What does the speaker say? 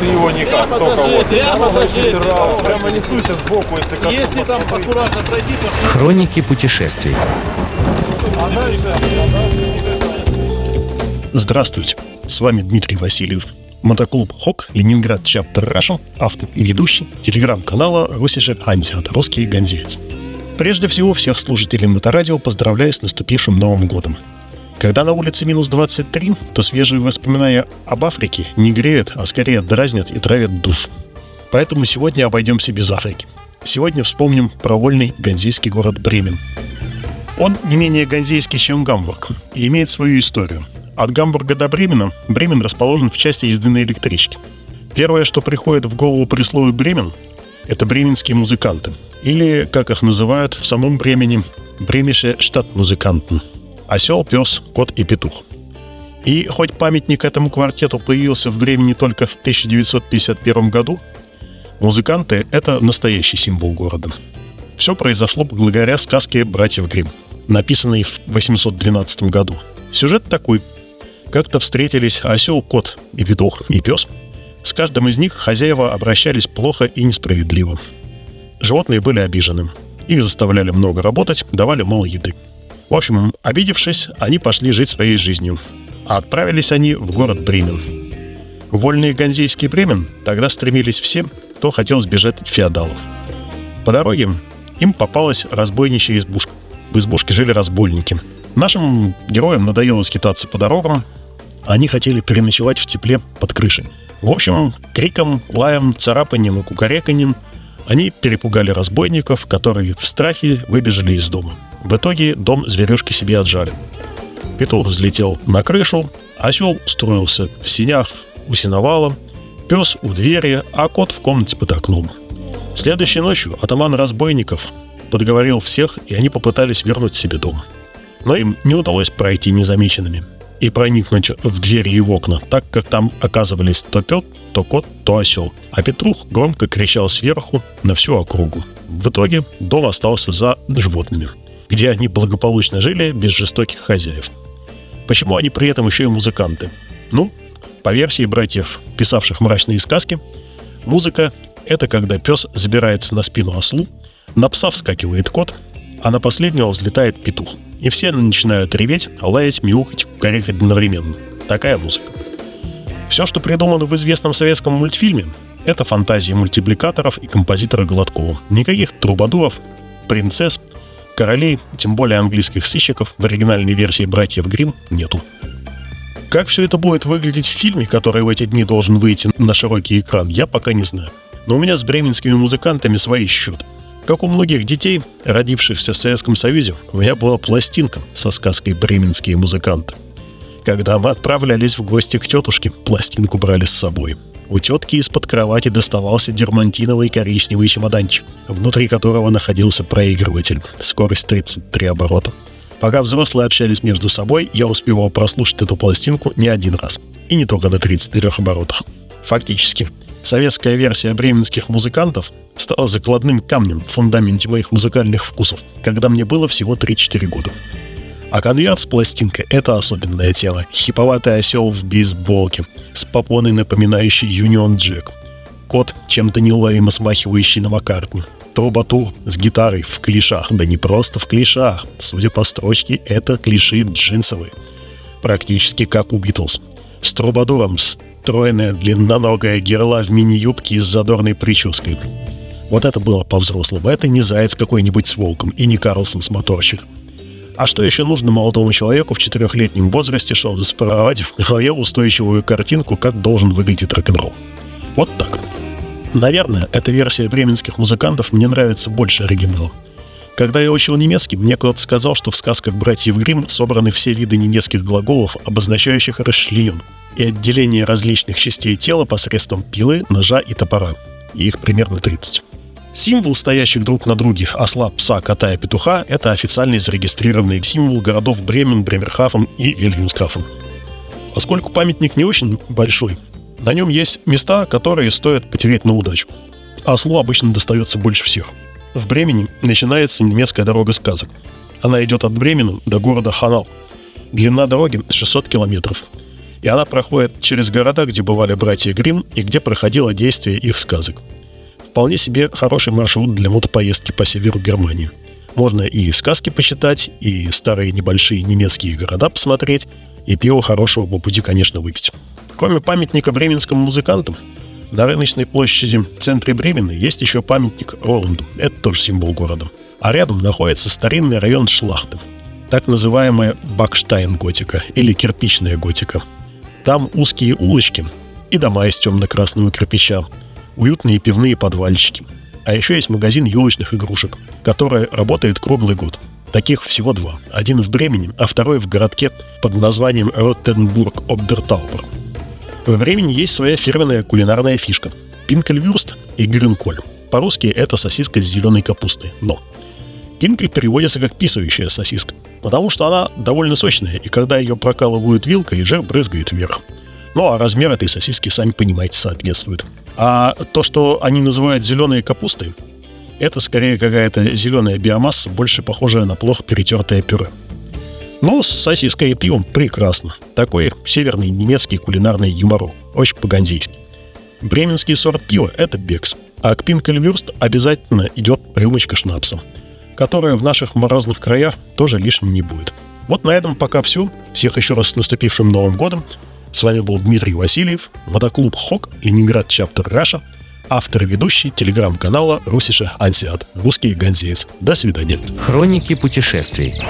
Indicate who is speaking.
Speaker 1: Ты его никак, только вот.
Speaker 2: прямо покажи.
Speaker 1: Прямо, прямо несуйся сбоку, если коснусь.
Speaker 2: Если там аккуратно пройти, то
Speaker 3: Хроники путешествий.
Speaker 4: Здравствуйте, с вами Дмитрий Васильев. Мотоклуб ХОК, Ленинград Чаптер Раша, автор и ведущий телеграм-канала Русише Антиат, русский гонзеец. Прежде всего, всех слушателей Моторадио поздравляю с наступившим Новым годом. Когда на улице минус 23, то свежие воспоминания об Африке не греют, а скорее дразнят и травят душ. Поэтому сегодня обойдемся без Африки. Сегодня вспомним про вольный ганзейский город Бремен. Он не менее ганзейский, чем Гамбург, и имеет свою историю. От Гамбурга до Бремена Бремен расположен в части езды на электричке. Первое, что приходит в голову при слове «Бремен», это бременские музыканты, или, как их называют в самом Бремени, бремише штат-музыкантен. Осел, пес, кот и петух. И хоть памятник этому квартету появился в Бремени только в 1951 году, музыканты — это настоящий символ города. Все произошло благодаря сказке «Братьев Гримм», написанной в 812 году. Сюжет такой. Как-то встретились осел, кот и петух и пес. С каждым из них хозяева обращались плохо и несправедливо. Животные были обижены. Их заставляли много работать, давали мало еды. В общем, обидевшись, они пошли жить своей жизнью. А отправились они в город Бремен. В вольный ганзейский Бремен тогда стремились все, кто хотел сбежать от феодала. По дороге им попалась разбойничья избушка. В избушке жили разбойники. Нашим героям надоело скитаться по дорогам. Они хотели переночевать в тепле под крышей. В общем, криком, лаем, царапанием и кукареканьем они перепугали разбойников, которые в страхе выбежали из дома. В итоге дом зверюшки себе отжали. Петух взлетел на крышу, осел строился в синях у сеновала, пес у двери, а кот в комнате под окном. Следующей ночью атаман разбойников подговорил всех, и они попытались вернуть себе дом. Но им не удалось пройти незамеченными и проникнуть в двери и в окна, так как там оказывались то пет, то кот, то осел. А Петрух громко кричал сверху на всю округу. В итоге дом остался за животными, где они благополучно жили без жестоких хозяев. Почему они при этом еще и музыканты? Ну, по версии братьев, писавших мрачные сказки, музыка — это когда пес забирается на спину ослу, на пса вскакивает кот, а на последнего взлетает петух. И все начинают реветь, лаять, мяукать, кукарекать одновременно. Такая музыка. Все, что придумано в известном советском мультфильме, это фантазии мультипликаторов и композитора Гладкова. Никаких трубадуров, принцесс, королей, тем более английских сыщиков в оригинальной версии «Братьев Грим нету. Как все это будет выглядеть в фильме, который в эти дни должен выйти на широкий экран, я пока не знаю. Но у меня с бременскими музыкантами свои счеты. Как у многих детей, родившихся в Советском Союзе, у меня была пластинка со сказкой «Бременские музыканты». Когда мы отправлялись в гости к тетушке, пластинку брали с собой. У тетки из-под кровати доставался дермантиновый коричневый чемоданчик, внутри которого находился проигрыватель, скорость 33 оборота. Пока взрослые общались между собой, я успевал прослушать эту пластинку не один раз. И не только на 33 оборотах. Фактически, советская версия бременских музыкантов стала закладным камнем в фундаменте моих музыкальных вкусов, когда мне было всего 3-4 года. А конверт с пластинкой — это особенная тема. Хиповатый осел в бейсболке, с попоной, напоминающей Юнион Джек. Кот, чем-то неуловимо смахивающий на Маккартни. Трубатур с гитарой в клишах. Да не просто в клишах. Судя по строчке, это клиши джинсовые. Практически как у Битлз. С трубадуром стройная длинноногая герла в мини-юбке и с задорной прической. Вот это было по-взрослому. Это не заяц какой-нибудь с волком и не Карлсон с моторчиком. А что еще нужно молодому человеку в четырехлетнем возрасте, чтобы сформировать в голове устойчивую картинку, как должен выглядеть рок-н-ролл? Вот так. Наверное, эта версия бременских музыкантов мне нравится больше оригинала. Когда я учил немецкий, мне кто-то сказал, что в сказках братьев Гримм собраны все виды немецких глаголов, обозначающих расчленен, и отделение различных частей тела посредством пилы, ножа и топора. И их примерно 30. Символ стоящих друг на друге осла, пса, кота и петуха – это официальный зарегистрированный символ городов Бремен, Бремерхафен и Вильгельмскафен. Поскольку памятник не очень большой, на нем есть места, которые стоит потерять на удачу. Ослу обычно достается больше всех. В Бремени начинается немецкая дорога сказок. Она идет от Бремена до города Ханал. Длина дороги 600 километров. И она проходит через города, где бывали братья Грим и где проходило действие их сказок. Вполне себе хороший маршрут для мотопоездки по северу Германии. Можно и сказки почитать, и старые небольшие немецкие города посмотреть, и пиво хорошего по пути, конечно, выпить. Кроме памятника бременским музыкантам, на рыночной площади в центре Бремена есть еще памятник Роланду. Это тоже символ города. А рядом находится старинный район Шлахты. Так называемая Бакштайн-готика или кирпичная готика. Там узкие улочки и дома из темно-красного кирпича, уютные пивные подвальчики. А еще есть магазин елочных игрушек, который работает круглый год. Таких всего два. Один в Бремени, а второй в городке под названием Роттенбург-Обдертаубер. Во времени есть своя фирменная кулинарная фишка – пинкельвюрст и грюнколь. По-русски это сосиска с зеленой капустой, но пинкель переводится как писающая сосиска, потому что она довольно сочная, и когда ее прокалывают вилкой, жир брызгает вверх. Ну а размер этой сосиски, сами понимаете, соответствует. А то, что они называют зеленой капустой, это скорее какая-то зеленая биомасса, больше похожая на плохо перетертое пюре. Ну, с сосиской и пивом прекрасно. Такой северный немецкий кулинарный юморок. Очень по-гандейски. Бременский сорт пива – это бекс. А к пинкельвюрст обязательно идет рюмочка шнапса, которая в наших морозных краях тоже лишним не будет. Вот на этом пока все. Всех еще раз с наступившим Новым годом. С вами был Дмитрий Васильев, мотоклуб ХОК, Ленинград Чаптер Раша, автор и ведущий телеграм-канала Русиша Ансиат, русский ганзеец. До свидания.
Speaker 5: Хроники путешествий.